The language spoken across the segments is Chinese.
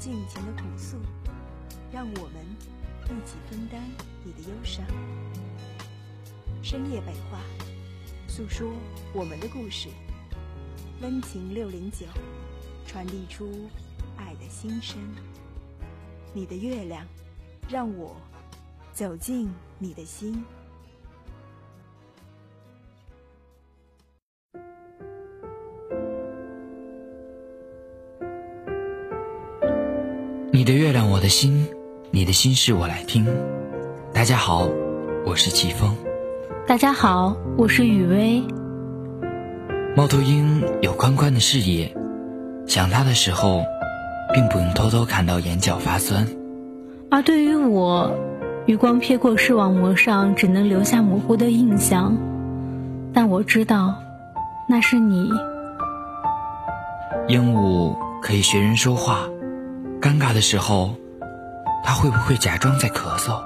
尽情的朴诉，让我们一起分担你的忧伤。深夜北话，诉说我们的故事。温情六零九，传递出爱的心声。你的月亮，让我走进你的心。你的月亮，我的心，你的心事我来听。大家好，我是季风。大家好，我是雨薇。猫头鹰有宽宽的视野，想它的时候，并不用偷偷看到眼角发酸。而对于我，余光瞥过视网膜上，只能留下模糊的印象。但我知道，那是你。鹦鹉可以学人说话。尴尬的时候，他会不会假装在咳嗽？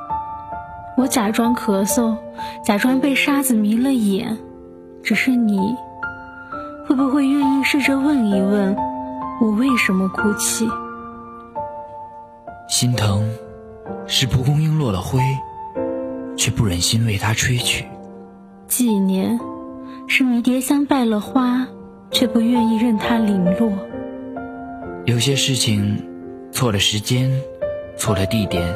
我假装咳嗽，假装被沙子迷了眼。只是你，会不会愿意试着问一问，我为什么哭泣？心疼，是蒲公英落了灰，却不忍心为它吹去；纪念，是迷迭香败了花，却不愿意任它零落。有些事情。错了时间，错了地点，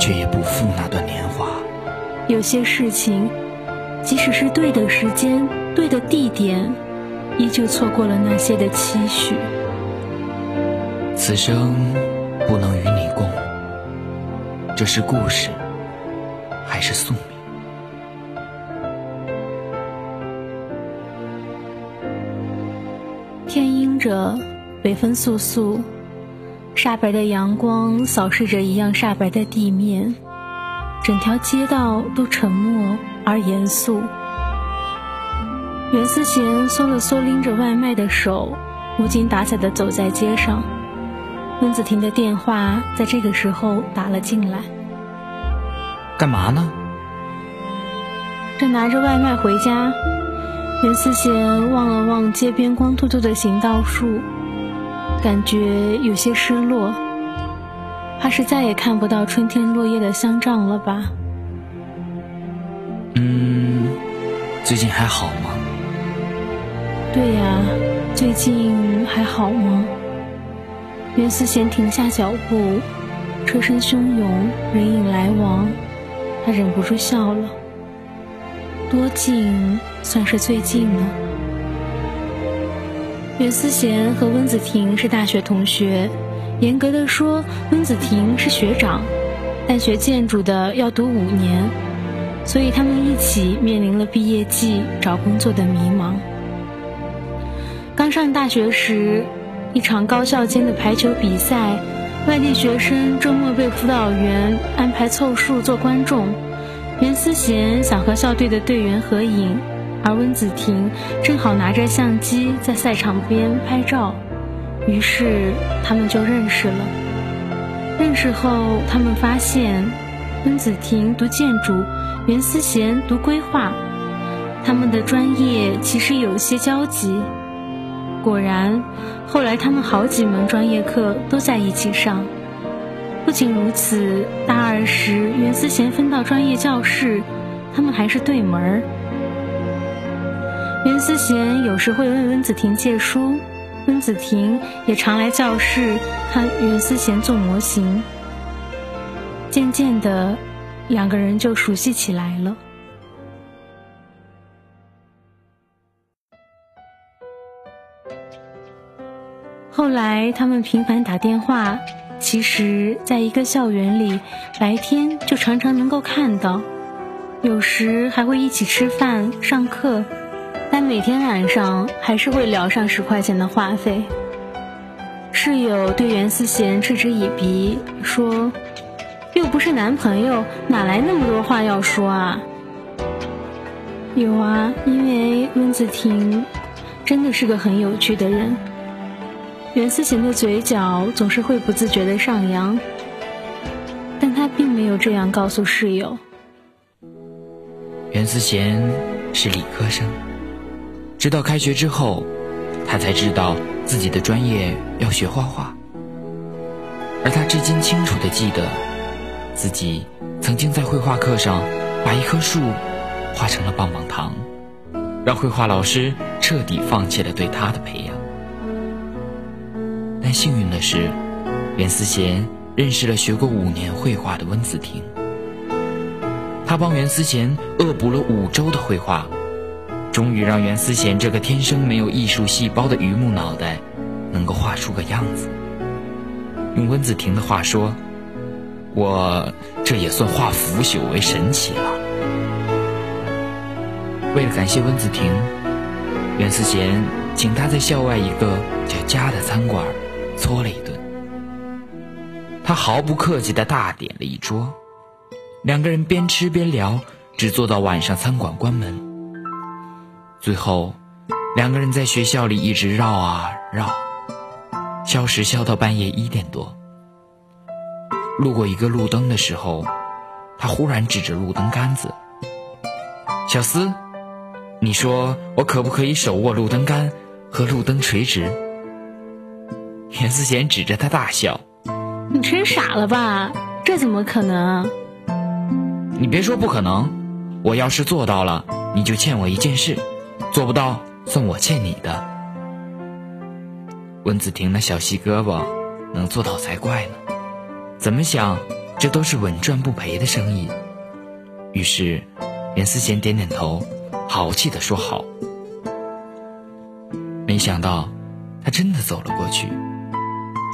却也不负那段年华。有些事情，即使是对的时间、对的地点，依旧错过了那些的期许。此生不能与你共，这是故事，还是宿命？天阴着，北风簌簌。煞白的阳光扫视着一样煞白的地面，整条街道都沉默而严肃。袁思贤缩了缩拎着外卖的手，无精打采地走在街上。温子婷的电话在这个时候打了进来。干嘛呢？正拿着外卖回家。袁思贤望了望街边光秃秃的行道树。感觉有些失落，怕是再也看不到春天落叶的香樟了吧？嗯，最近还好吗？对呀，最近还好吗？袁思贤停下脚步，车声汹涌，人影来往，他忍不住笑了。多近算是最近呢？袁思贤和温子婷是大学同学，严格的说，温子婷是学长，但学建筑的要读五年，所以他们一起面临了毕业季找工作的迷茫。刚上大学时，一场高校间的排球比赛，外地学生周末被辅导员安排凑数做观众，袁思贤想和校队的队员合影。而温子婷正好拿着相机在赛场边拍照，于是他们就认识了。认识后，他们发现温子婷读建筑，袁思贤读规划，他们的专业其实有些交集。果然，后来他们好几门专业课都在一起上。不仅如此，大二时袁思贤分到专业教室，他们还是对门儿。袁思贤有时会问温子婷借书，温子婷也常来教室看袁思贤做模型。渐渐的，两个人就熟悉起来了。后来他们频繁打电话，其实在一个校园里，白天就常常能够看到，有时还会一起吃饭、上课。但每天晚上还是会聊上十块钱的话费。室友对袁思贤嗤之以鼻，说：“又不是男朋友，哪来那么多话要说啊？”有啊，因为温子婷真的是个很有趣的人。袁思贤的嘴角总是会不自觉的上扬，但他并没有这样告诉室友。袁思贤是理科生，直到开学之后，他才知道自己的专业要学画画。而他至今清楚的记得，自己曾经在绘画课上把一棵树画成了棒棒糖，让绘画老师彻底放弃了对他的培养。但幸运的是，袁思贤认识了学过五年绘画的温子婷。他帮袁思贤恶补了五周的绘画，终于让袁思贤这个天生没有艺术细胞的榆木脑袋，能够画出个样子。用温子婷的话说：“我这也算化腐朽为神奇了。”为了感谢温子婷，袁思贤请他在校外一个叫家的餐馆搓了一顿。他毫不客气地大点了一桌。两个人边吃边聊，只坐到晚上餐馆关门。最后，两个人在学校里一直绕啊绕，消食消到半夜一点多。路过一个路灯的时候，他忽然指着路灯杆子：“小思，你说我可不可以手握路灯杆和路灯垂直？”袁思贤指着他大笑：“你真傻了吧？这怎么可能？”你别说不可能，我要是做到了，你就欠我一件事；做不到，算我欠你的。温子婷那小细胳膊能做到才怪呢，怎么想，这都是稳赚不赔的生意。于是，袁思贤点点头，豪气的说好。没想到，他真的走了过去，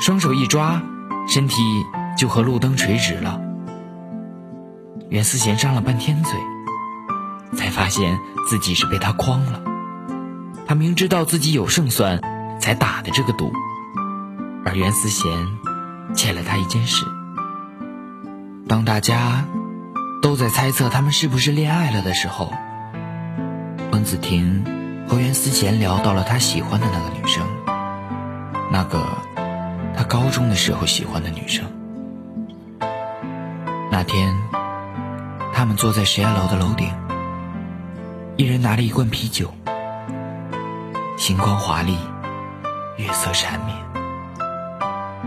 双手一抓，身体就和路灯垂直了。袁思贤张了半天嘴，才发现自己是被他诓了。他明知道自己有胜算，才打的这个赌。而袁思贤欠了他一件事。当大家都在猜测他们是不是恋爱了的时候，温子婷和袁思贤聊到了他喜欢的那个女生，那个他高中的时候喜欢的女生。那天。他们坐在实验楼的楼顶，一人拿了一罐啤酒。星光华丽，月色缠绵，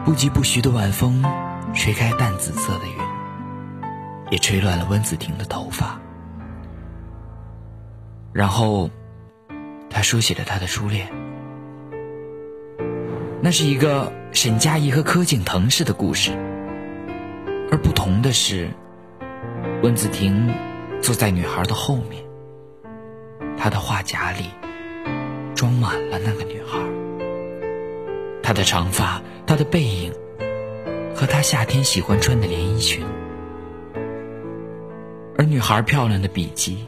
不疾不徐的晚风吹开淡紫色的云，也吹乱了温子婷的头发。然后，他说起了他的初恋。那是一个沈佳宜和柯景腾式的故事，而不同的是。温子婷坐在女孩的后面，她的画夹里装满了那个女孩，她的长发，她的背影，和她夏天喜欢穿的连衣裙，而女孩漂亮的笔记，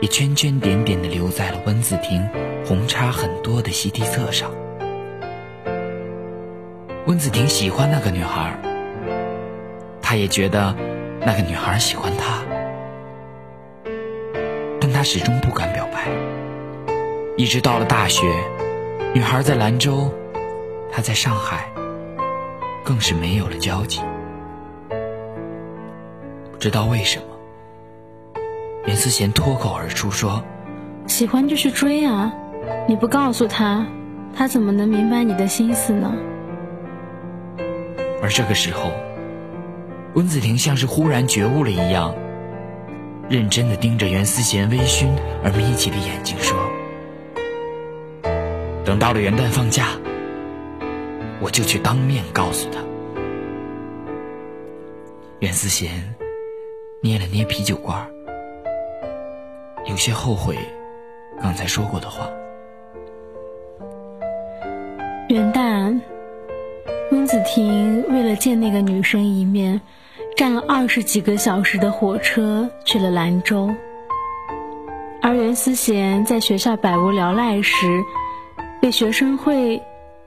也圈圈点点的留在了温子婷红叉很多的习题册上。温子婷喜欢那个女孩，她也觉得。那个女孩喜欢她，但她始终不敢表白。一直到了大学，女孩在兰州，他在上海，更是没有了交集。不知道为什么，袁思贤脱口而出说：“喜欢就去追啊！你不告诉他，他怎么能明白你的心思呢？”而这个时候。温子婷像是忽然觉悟了一样，认真的盯着袁思贤微醺而眯起的眼睛说：“等到了元旦放假，我就去当面告诉他。”袁思贤捏了捏啤酒罐，有些后悔刚才说过的话。元旦，温子婷为了见那个女生一面。站了二十几个小时的火车去了兰州，而袁思贤在学校百无聊赖时，被学生会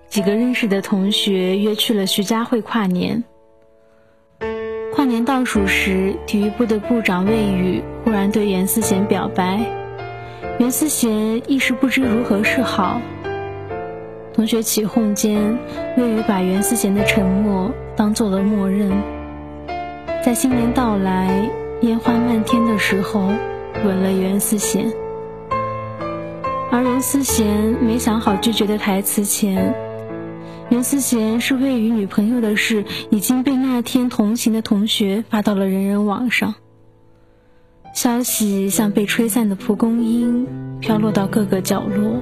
几个认识的同学约去了徐家汇跨年。跨年倒数时，体育部的部长魏宇忽然对袁思贤表白，袁思贤一时不知如何是好。同学起哄间，魏宇把袁思贤的沉默当做了默认。在新年到来、烟花漫天的时候，吻了袁思贤。而任思贤没想好拒绝的台词前。任思贤是为与女朋友的事已经被那天同行的同学发到了人人网上，消息像被吹散的蒲公英，飘落到各个角落，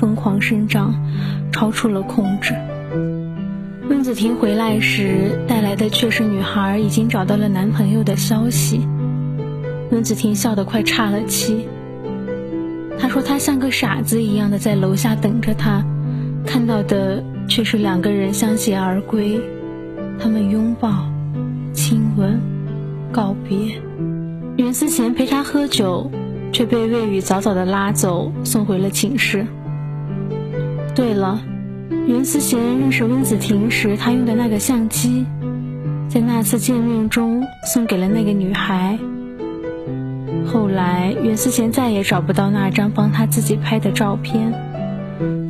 疯狂生长，超出了控制。温子婷回来时带来的却是女孩已经找到了男朋友的消息。温子婷笑得快岔了气。说他像个傻子一样的在楼下等着他，看到的。却是两个人相携而归，他们拥抱、亲吻、告别。袁思贤陪他喝酒，却被魏宇早早的拉走，送回了寝室。对了，袁思贤认识温子婷时，他用的那个相机，在那次见面中送给了那个女孩。后来，袁思贤再也找不到那张帮他自己拍的照片。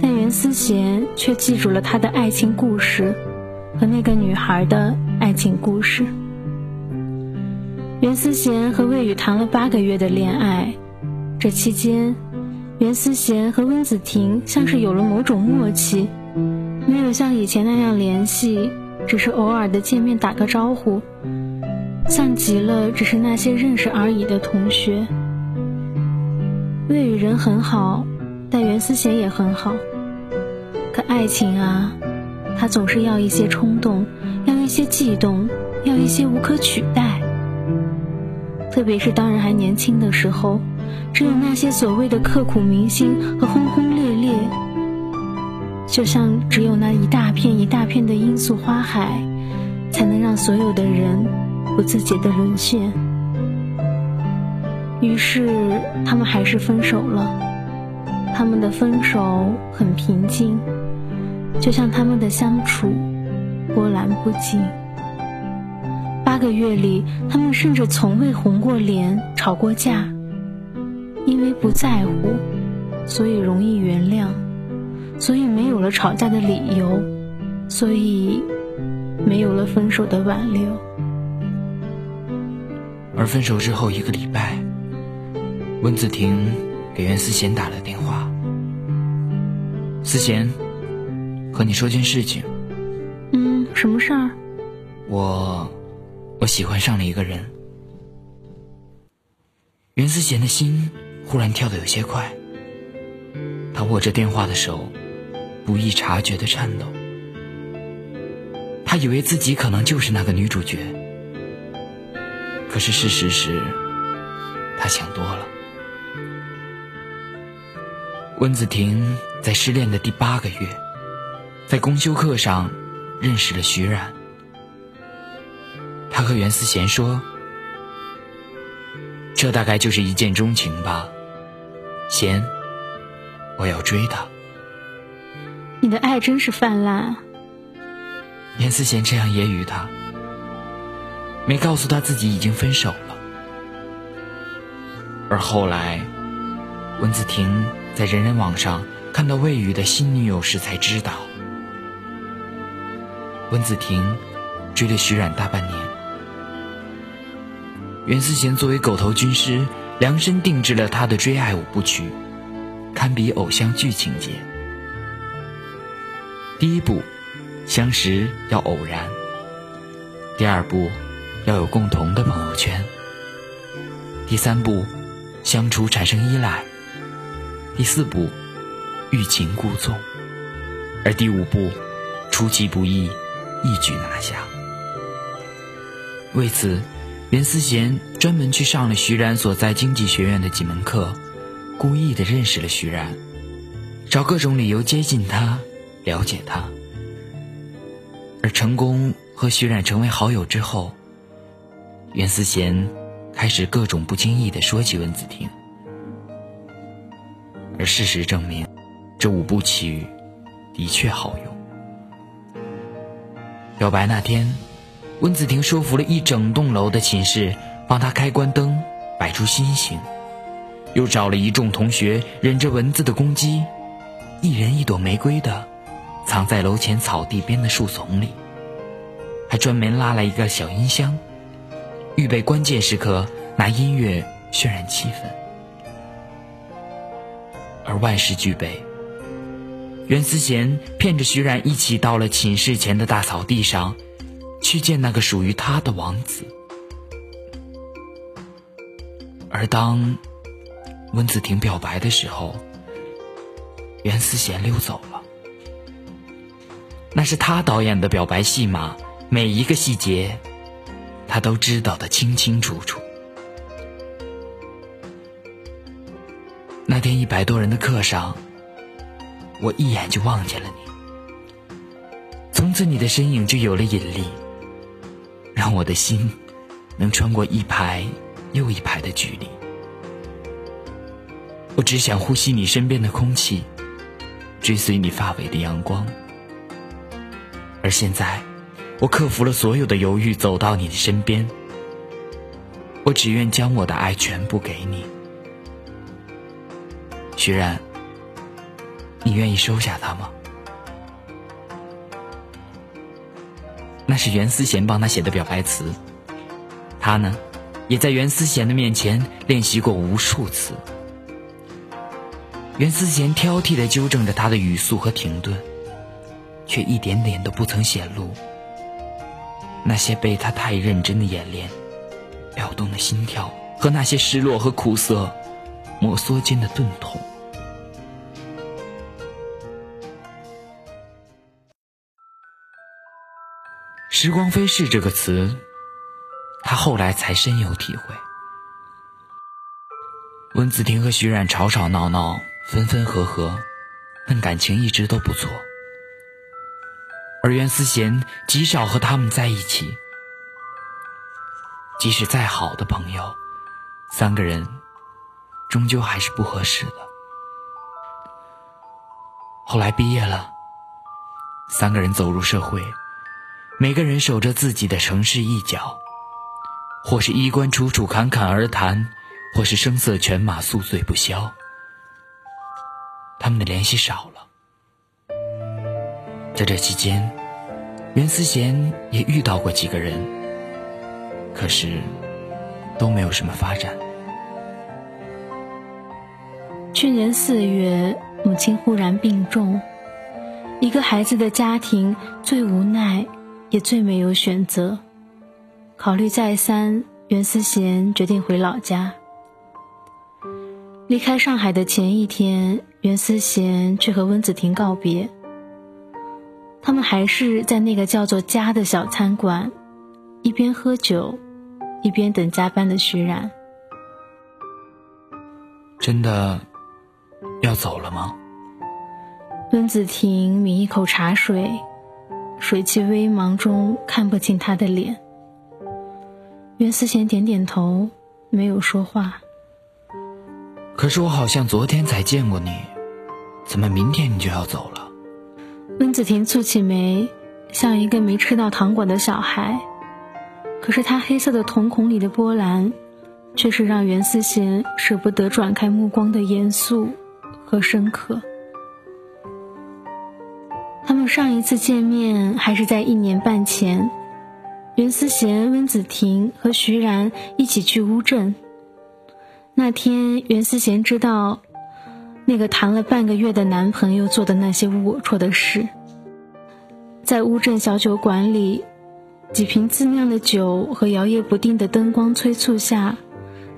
但袁思贤却记住了他的爱情故事和那个女孩的爱情故事。袁思贤和魏宇谈了八个月的恋爱，这期间，袁思贤和温子婷像是有了某种默契，没有像以前那样联系，只是偶尔的见面打个招呼，像极了只是那些认识而已的同学。魏宇人很好。但袁思贤也很好，可爱情啊，它总是要一些冲动，要一些悸动，要一些无可取代。特别是当人还年轻的时候，只有那些所谓的刻骨铭心和轰轰烈烈，就像只有那一大片一大片的罂粟花海，才能让所有的人不自觉的沦陷。于是，他们还是分手了。他们的分手很平静，就像他们的相处波澜不惊。八个月里，他们甚至从未红过脸、吵过架。因为不在乎，所以容易原谅，所以没有了吵架的理由，所以没有了分手的挽留。而分手之后一个礼拜，温子婷给袁思贤打了电话。思贤，和你说件事情。嗯，什么事儿？我，我喜欢上了一个人。袁思贤的心忽然跳得有些快，他握着电话的手不易察觉的颤抖。他以为自己可能就是那个女主角，可是事实是，他想多了。温子婷在失恋的第八个月，在公休课上认识了徐冉。他和袁思贤说：“这大概就是一见钟情吧，贤，我要追她。”你的爱真是泛滥。袁思贤这样揶揄他，没告诉他自己已经分手了。而后来，温子婷。在人人网上看到魏宇的新女友时，才知道温子婷追了徐冉大半年。袁思贤作为狗头军师，量身定制了他的追爱五部曲，堪比偶像剧情节。第一步，相识要偶然；第二步，要有共同的朋友圈；第三步，相处产生依赖。第四步，欲擒故纵；而第五步，出其不意，一举拿下。为此，袁思贤专门去上了徐冉所在经济学院的几门课，故意的认识了徐冉，找各种理由接近他，了解他。而成功和徐冉成为好友之后，袁思贤开始各种不经意的说起温子婷。而事实证明，这五部曲的确好用。表白那天，温子婷说服了一整栋楼的寝室帮她开关灯，摆出心形，又找了一众同学忍着蚊子的攻击，一人一朵玫瑰的藏在楼前草地边的树丛里，还专门拉来一个小音箱，预备关键时刻拿音乐渲染气氛。而万事俱备。袁思贤骗着徐冉一起到了寝室前的大草地上，去见那个属于他的王子。而当温子婷表白的时候，袁思贤溜走了。那是他导演的表白戏码，每一个细节，他都知道的清清楚楚。那天一百多人的课上。我一眼就望见了你，从此你的身影就有了引力，让我的心能穿过一排又一排的距离。我只想呼吸你身边的空气，追随你发尾的阳光。而现在，我克服了所有的犹豫，走到你的身边。我只愿将我的爱全部给你，徐然。你愿意收下他吗？那是袁思贤帮他写的表白词，他呢，也在袁思贤的面前练习过无数次。袁思贤挑剔的纠正着他的语速和停顿，却一点点都不曾显露那些被他太认真的演练撩动的心跳和那些失落和苦涩摩挲间的钝痛。时光飞逝这个词，他后来才深有体会。温子婷和徐冉吵吵闹闹，分分合合，但感情一直都不错。而袁思贤极少和他们在一起，即使再好的朋友，三个人终究还是不合适的。后来毕业了，三个人走入社会。每个人守着自己的城市一角，或是衣冠楚楚侃侃而谈，或是声色犬马宿醉不消。他们的联系少了。在这期间，袁思贤也遇到过几个人，可是都没有什么发展。去年四月，母亲忽然病重，一个孩子的家庭最无奈。也最没有选择。考虑再三，袁思贤决定回老家。离开上海的前一天，袁思贤却和温子婷告别。他们还是在那个叫做“家”的小餐馆，一边喝酒，一边等加班的徐冉。真的要走了吗？温子婷抿一口茶水。水汽微茫中看不清他的脸。袁思贤点点头，没有说话。可是我好像昨天才见过你，怎么明天你就要走了？温子婷蹙起眉，像一个没吃到糖果的小孩。可是他黑色的瞳孔里的波澜，却是让袁思贤舍不得转开目光的严肃和深刻。他们上一次见面还是在一年半前，袁思贤、温子婷和徐然一起去乌镇。那天，袁思贤知道那个谈了半个月的男朋友做的那些龌龊的事。在乌镇小酒馆里，几瓶自酿的酒和摇曳不定的灯光催促下，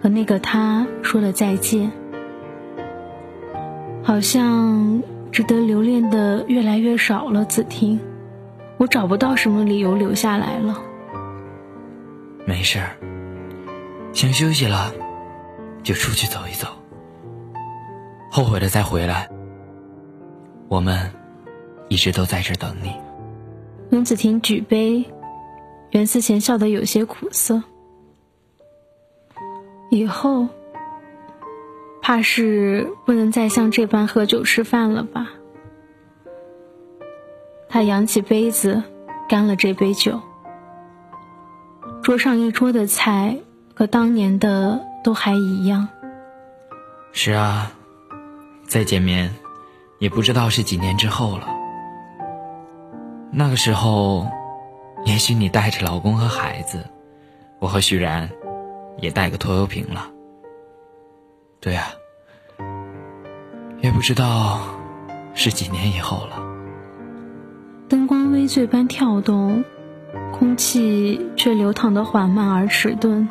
和那个他说了再见，好像。值得留恋的越来越少了，子婷，我找不到什么理由留下来了。没事儿，想休息了，就出去走一走。后悔了再回来，我们一直都在这等你。温子婷举杯，袁思贤笑得有些苦涩。以后。怕是不能再像这般喝酒吃饭了吧？他扬起杯子，干了这杯酒。桌上一桌的菜和当年的都还一样。是啊，再见面，也不知道是几年之后了。那个时候，也许你带着老公和孩子，我和徐然，也带个拖油瓶了。对啊，也不知道是几年以后了。灯光微醉般跳动，空气却流淌的缓慢而迟钝，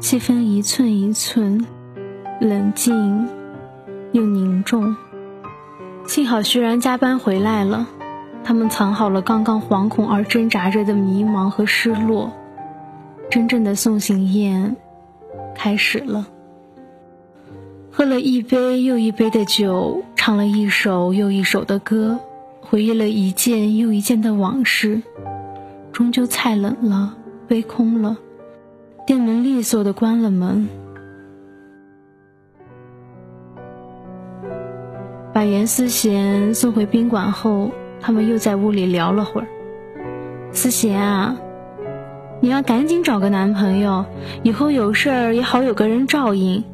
气氛一寸一寸，冷静又凝重。幸好徐然加班回来了。他们藏好了刚刚惶恐而挣扎着的迷茫和失落，真正的送行宴开始了。喝了一杯又一杯的酒，唱了一首又一首的歌，回忆了一件又一件的往事，终究菜冷了，杯空了，店门利索的关了门，把严思贤送回宾馆后。他们又在屋里聊了会儿。思贤啊，你要赶紧找个男朋友，以后有事儿也好有个人照应，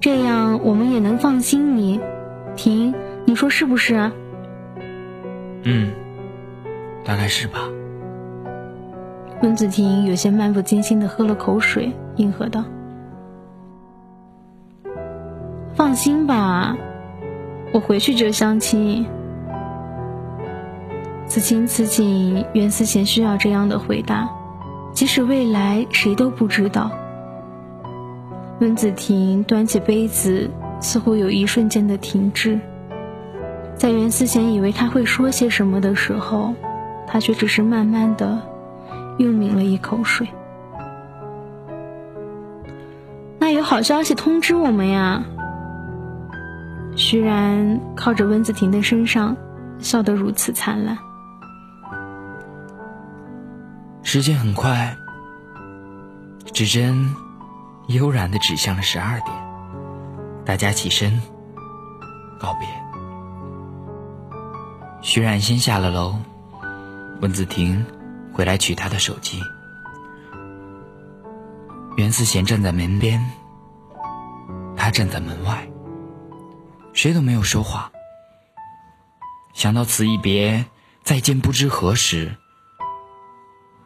这样我们也能放心你。婷，你说是不是？嗯，大概是吧。温子婷有些漫不经心的喝了口水，应和道：“放心吧，我回去就相亲。”此情此景，袁思贤需要这样的回答，即使未来谁都不知道。温子婷端起杯子，似乎有一瞬间的停滞。在袁思贤以为他会说些什么的时候，他却只是慢慢的又抿了一口水。那有好消息通知我们呀！居然靠着温子婷的身上，笑得如此灿烂。时间很快，指针悠然的指向了十二点。大家起身告别。徐冉先下了楼，温子婷回来取他的手机。袁思贤站在门边，他站在门外，谁都没有说话。想到此一别，再见不知何时。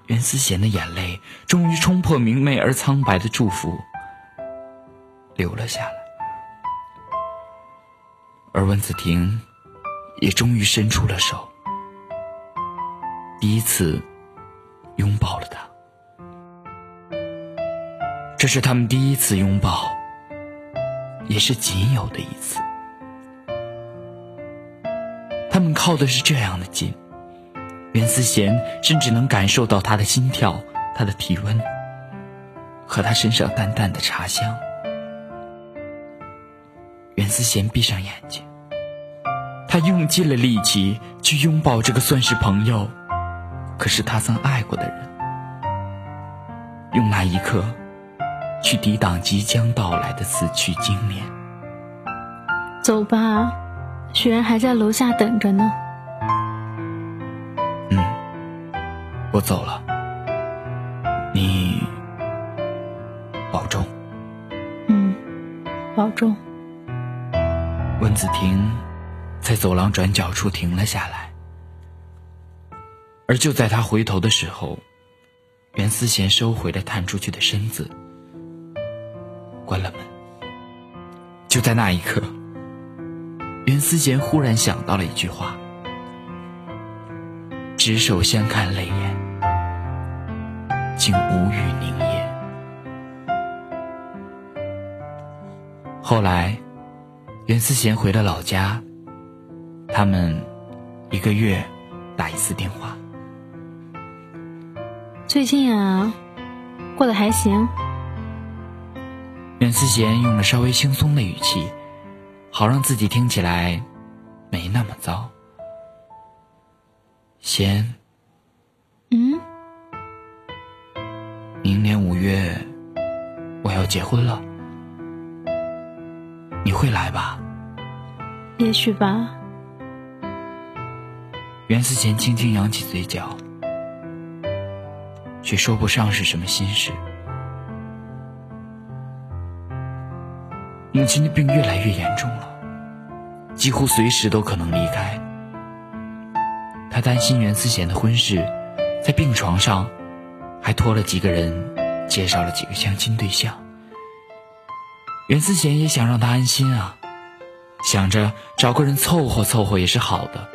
袁思贤的眼泪终于冲破明媚而苍白的祝福，流了下来，而温子婷也终于伸出了手，第一次拥抱了他。这是他们第一次拥抱，也是仅有的一次。他们靠的是这样的近。袁思贤甚至能感受到他的心跳、他的体温和他身上淡淡的茶香。袁思贤闭上眼睛，他用尽了力气去拥抱这个算是朋友，可是他曾爱过的人，用那一刻去抵挡即将到来的死去经年。走吧，雪然还在楼下等着呢。嗯我走了，你保重。嗯，保重。温子婷在走廊转角处停了下来，而就在他回头的时候，袁思贤收回了探出去的身子，关了门。就在那一刻，袁思贤忽然想到了一句话。执手相看泪眼，竟无语凝噎。后来，袁思贤回了老家，他们一个月打一次电话。最近啊，过得还行。袁思贤用了稍微轻松的语气，好让自己听起来没那么糟。贤，嗯，明年五月我要结婚了，你会来吧？也许吧。袁思贤轻轻扬起嘴角，却说不上是什么心事。母亲的病越来越严重了，几乎随时都可能离开。他担心袁思贤的婚事，在病床上还托了几个人介绍了几个相亲对象。袁思贤也想让他安心啊，想着找个人凑合凑合也是好的。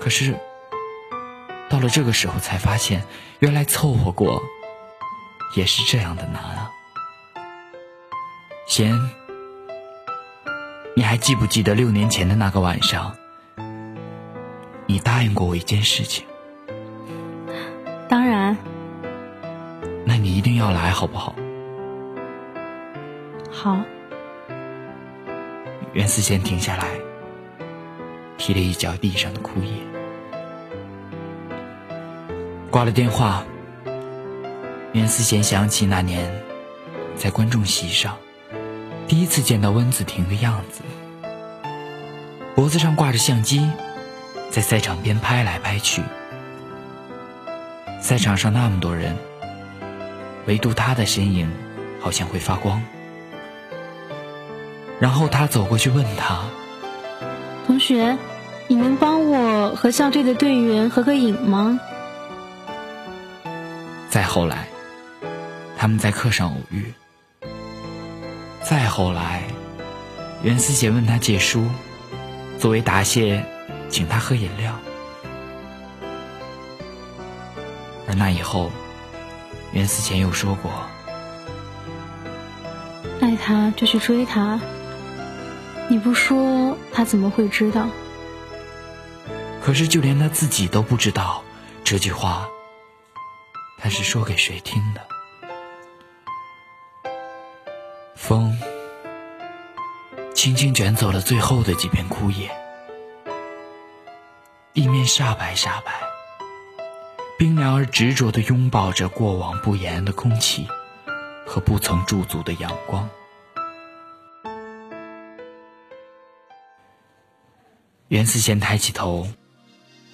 可是到了这个时候，才发现原来凑合过也是这样的难啊。贤，你还记不记得六年前的那个晚上？你答应过我一件事情。当然。那你一定要来，好不好？好。袁思贤停下来，踢了一脚地上的枯叶，挂了电话。袁思贤想起那年在观众席上第一次见到温子婷的样子，脖子上挂着相机。在赛场边拍来拍去，赛场上那么多人，唯独他的身影好像会发光。然后他走过去问他：“同学，你能帮我和校队的队员合个影吗？”再后来，他们在课上偶遇。再后来，袁思贤问他借书，作为答谢。请他喝饮料，而那以后，袁思杰又说过：“爱他就去追他，你不说他怎么会知道？”可是就连他自己都不知道这句话，他是说给谁听的。风轻轻卷走了最后的几片枯叶。地面煞白煞白，冰凉而执着地拥抱着过往不言的空气和不曾驻足的阳光。袁思贤抬起头，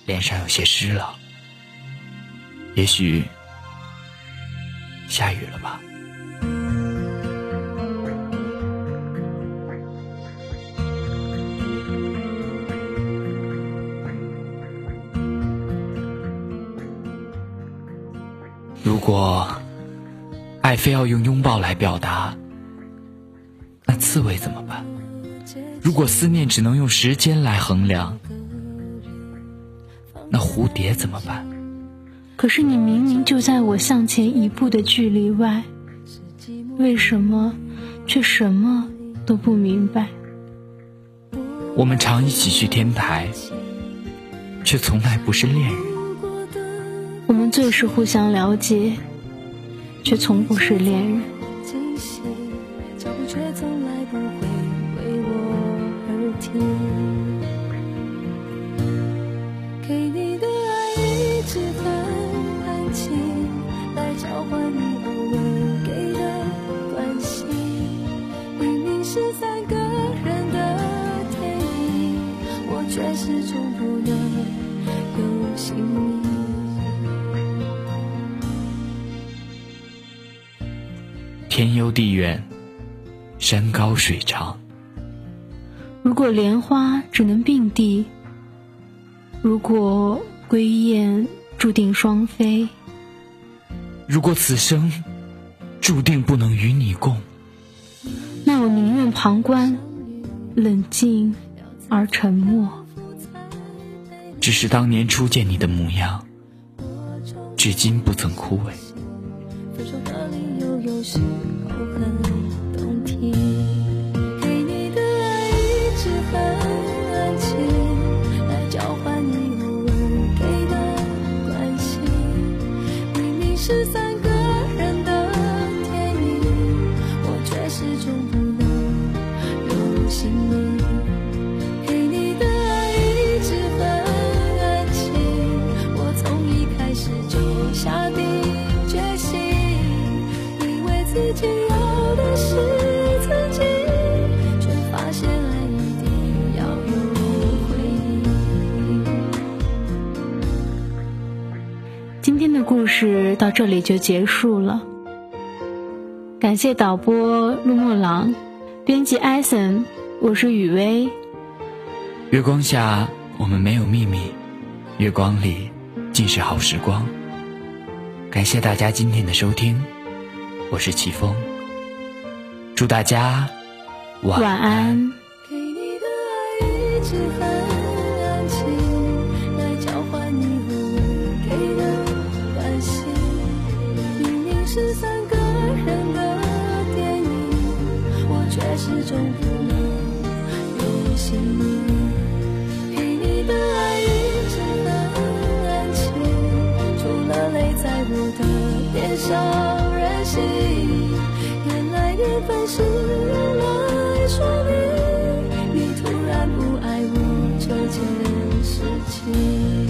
脸上有些湿了，也许下雨了吧。如果爱非要用拥抱来表达，那刺猬怎么办？如果思念只能用时间来衡量，那蝴蝶怎么办？可是你明明就在我向前一步的距离外，为什么却什么都不明白？我们常一起去天台，却从来不是恋人。我们最是互相了解，却从不是恋人。惊喜脚步却从来不会为我而停给你的爱一直很安静，来交换你偶尔给的关心。明明是三个人的电影，我却始终不能有姓名。天悠地远，山高水长。如果莲花只能并蒂，如果归雁注定双飞，如果此生注定不能与你共，那我宁愿旁观，冷静而沉默。只是当年初见你的模样，至今不曾枯萎。有时候很十三到这里就结束了。感谢导播陆墨郎，编辑艾森，我是雨薇。月光下，我们没有秘密；月光里，尽是好时光。感谢大家今天的收听，我是齐峰。祝大家晚晚安。给你的爱一直很却始终不能有姓名。给你的爱一直很安静，除了泪在我的脸上任性。原来缘分是用来说明你突然不爱我这件事情。